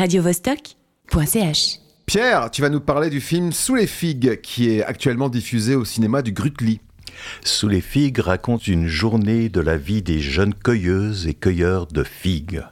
radiovostok.ch. Pierre, tu vas nous parler du film Sous les figues qui est actuellement diffusé au cinéma du Grutli. Sous les figues raconte une journée de la vie des jeunes cueilleuses et cueilleurs de figues.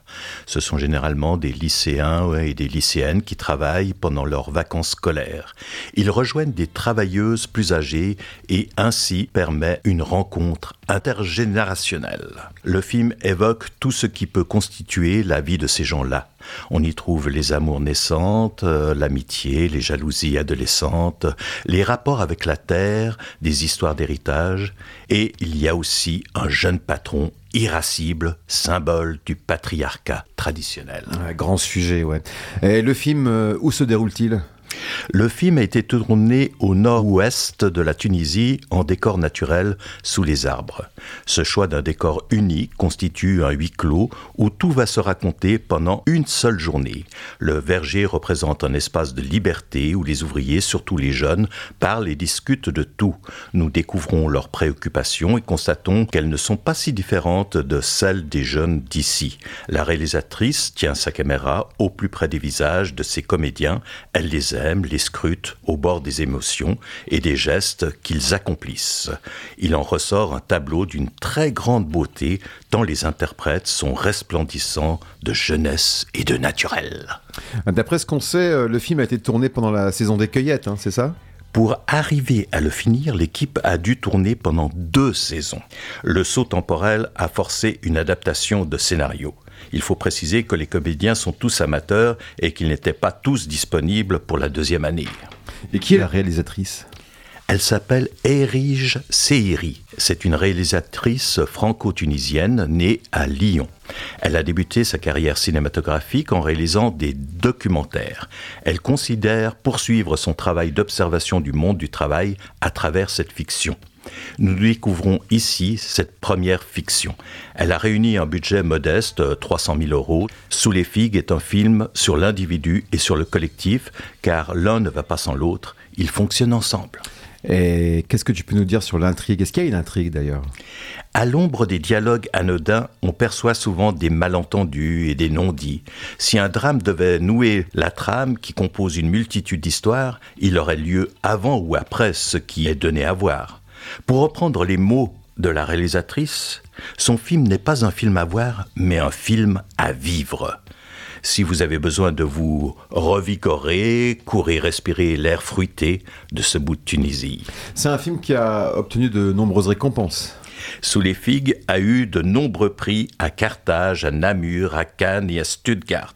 Ce sont généralement des lycéens et des lycéennes qui travaillent pendant leurs vacances scolaires. Ils rejoignent des travailleuses plus âgées et ainsi permet une rencontre intergénérationnelle. Le film évoque tout ce qui peut constituer la vie de ces gens-là. On y trouve les amours naissantes, euh, l'amitié, les jalousies adolescentes, les rapports avec la terre, des histoires d'héritage, et il y a aussi un jeune patron irascible, symbole du patriarcat traditionnel. Un grand sujet, ouais. Et le film, euh, où se déroule-t-il? Le film a été tourné au nord-ouest de la Tunisie en décor naturel sous les arbres. Ce choix d'un décor unique constitue un huis clos où tout va se raconter pendant une seule journée. Le verger représente un espace de liberté où les ouvriers, surtout les jeunes, parlent et discutent de tout. Nous découvrons leurs préoccupations et constatons qu'elles ne sont pas si différentes de celles des jeunes d'ici. La réalisatrice tient sa caméra au plus près des visages de ses comédiens. Elle les les scrutent au bord des émotions et des gestes qu'ils accomplissent. Il en ressort un tableau d'une très grande beauté, tant les interprètes sont resplendissants de jeunesse et de naturel. D'après ce qu'on sait, euh, le film a été tourné pendant la saison des cueillettes, hein, c'est ça? Pour arriver à le finir, l'équipe a dû tourner pendant deux saisons. Le saut temporel a forcé une adaptation de scénario. Il faut préciser que les comédiens sont tous amateurs et qu'ils n'étaient pas tous disponibles pour la deuxième année. Et qui est la réalisatrice? Elle s'appelle Erige Seiri. C'est une réalisatrice franco-tunisienne née à Lyon. Elle a débuté sa carrière cinématographique en réalisant des documentaires. Elle considère poursuivre son travail d'observation du monde du travail à travers cette fiction. Nous découvrons ici cette première fiction. Elle a réuni un budget modeste, 300 000 euros. Sous les figues est un film sur l'individu et sur le collectif, car l'un ne va pas sans l'autre, ils fonctionnent ensemble. Et qu'est-ce que tu peux nous dire sur l'intrigue? Est-ce qu'il y a une intrigue d'ailleurs? À l'ombre des dialogues anodins, on perçoit souvent des malentendus et des non-dits. Si un drame devait nouer la trame qui compose une multitude d'histoires, il aurait lieu avant ou après ce qui est donné à voir. Pour reprendre les mots de la réalisatrice, son film n'est pas un film à voir, mais un film à vivre. Si vous avez besoin de vous revigorer, courir respirer l'air fruité de ce bout de Tunisie. C'est un film qui a obtenu de nombreuses récompenses. Sous les figues a eu de nombreux prix à Carthage, à Namur, à Cannes et à Stuttgart.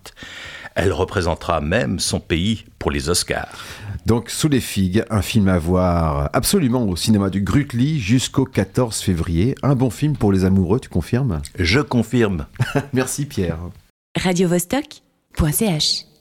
Elle représentera même son pays pour les Oscars. Donc, Sous les figues, un film à voir absolument au cinéma du Grutli jusqu'au 14 février. Un bon film pour les amoureux, tu confirmes? Je confirme. Merci Pierre. radiovostok.ch